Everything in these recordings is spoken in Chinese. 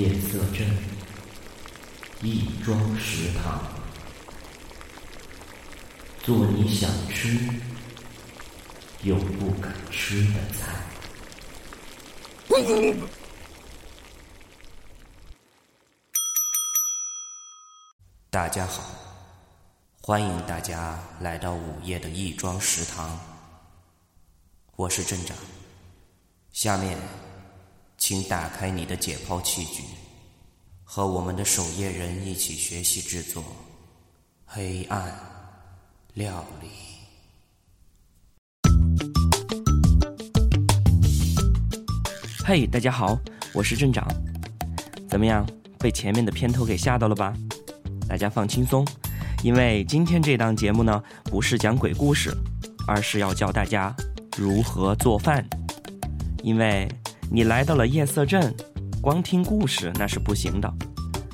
夜色镇亦庄食堂，做你想吃又不敢吃的菜。大家好，欢迎大家来到午夜的亦庄食堂，我是镇长。下面，请打开你的解剖器具，和我们的守夜人一起学习制作黑暗料理。嘿，大家好，我是镇长。怎么样，被前面的片头给吓到了吧？大家放轻松，因为今天这档节目呢，不是讲鬼故事，而是要教大家如何做饭。因为你来到了夜色镇，光听故事那是不行的，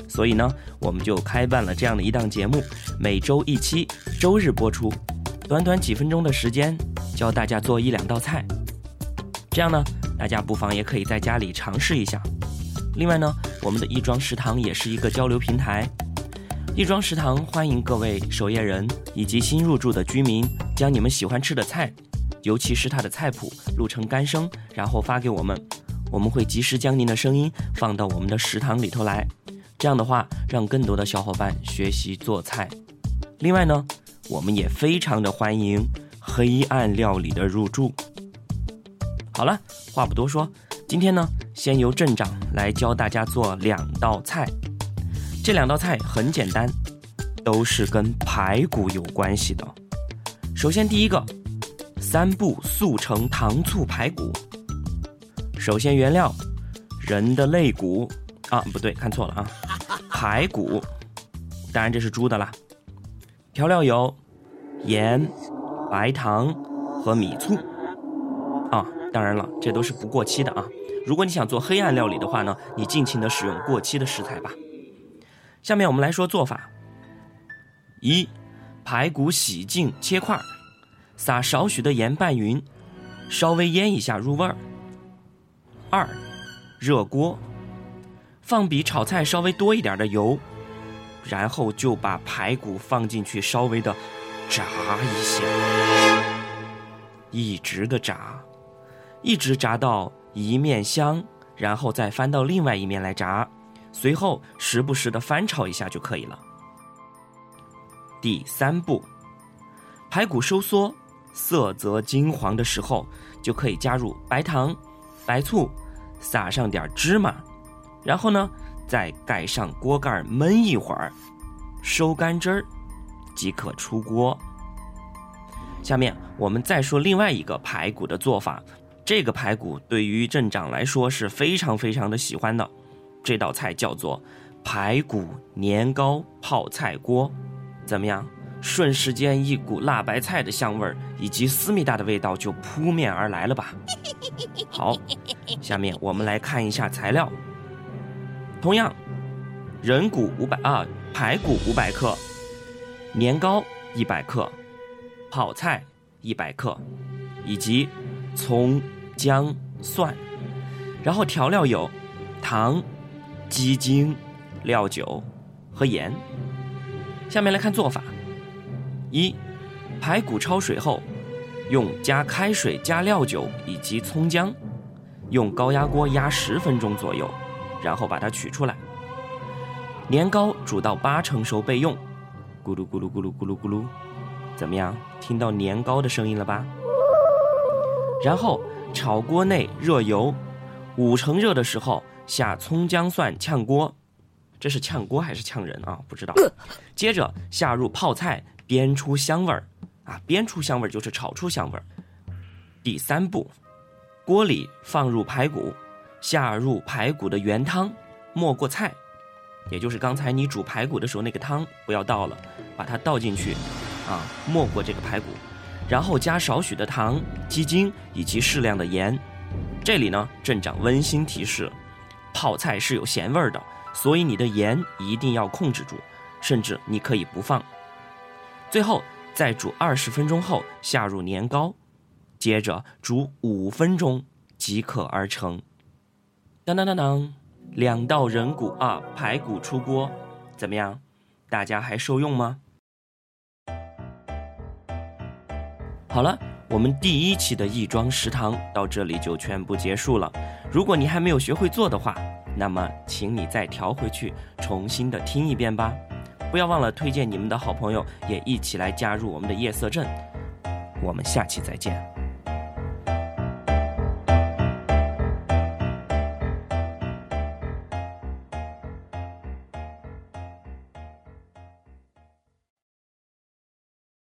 所以呢，我们就开办了这样的一档节目，每周一期，周日播出，短短几分钟的时间，教大家做一两道菜。这样呢，大家不妨也可以在家里尝试一下。另外呢，我们的亦庄食堂也是一个交流平台。亦庄食堂欢迎各位守夜人以及新入住的居民，将你们喜欢吃的菜，尤其是它的菜谱录成干声，然后发给我们，我们会及时将您的声音放到我们的食堂里头来。这样的话，让更多的小伙伴学习做菜。另外呢，我们也非常的欢迎黑暗料理的入驻。好了，话不多说，今天呢，先由镇长来教大家做两道菜。这两道菜很简单，都是跟排骨有关系的。首先，第一个，三步速成糖醋排骨。首先，原料，人的肋骨啊，不对，看错了啊，排骨，当然这是猪的啦。调料有盐、白糖和米醋啊，当然了，这都是不过期的啊。如果你想做黑暗料理的话呢，你尽情的使用过期的食材吧。下面我们来说做法：一、排骨洗净切块，撒少许的盐拌匀，稍微腌一下入味儿。二、热锅，放比炒菜稍微多一点的油，然后就把排骨放进去，稍微的炸一下，一直的炸，一直炸到一面香，然后再翻到另外一面来炸。随后时不时的翻炒一下就可以了。第三步，排骨收缩、色泽金黄的时候，就可以加入白糖、白醋，撒上点芝麻，然后呢，再盖上锅盖焖一会儿，收干汁儿，即可出锅。下面我们再说另外一个排骨的做法，这个排骨对于镇长来说是非常非常的喜欢的。这道菜叫做排骨年糕泡菜锅，怎么样？瞬时间，一股辣白菜的香味儿以及思密达的味道就扑面而来了吧？好，下面我们来看一下材料。同样，人骨五百啊，排骨五百克，年糕一百克，泡菜一百克，以及葱、姜、蒜。然后调料有糖。鸡精、料酒和盐。下面来看做法：一、排骨焯水后，用加开水、加料酒以及葱姜，用高压锅压十分钟左右，然后把它取出来。年糕煮到八成熟备用。咕噜咕噜咕噜咕噜咕噜，怎么样？听到年糕的声音了吧？然后炒锅内热油，五成热的时候。下葱姜蒜炝锅，这是炝锅还是炝人啊？不知道。接着下入泡菜，煸出香味儿，啊，煸出香味儿就是炒出香味儿。第三步，锅里放入排骨，下入排骨的原汤，没过菜，也就是刚才你煮排骨的时候那个汤不要倒了，把它倒进去，啊，没过这个排骨，然后加少许的糖、鸡精以及适量的盐。这里呢，镇长温馨提示。泡菜是有咸味儿的，所以你的盐一定要控制住，甚至你可以不放。最后再煮二十分钟后下入年糕，接着煮五分钟即可而成。当当当当，两道人骨啊，排骨出锅，怎么样？大家还受用吗？好了，我们第一期的亦庄食堂到这里就全部结束了。如果你还没有学会做的话，那么请你再调回去，重新的听一遍吧。不要忘了推荐你们的好朋友，也一起来加入我们的夜色镇。我们下期再见。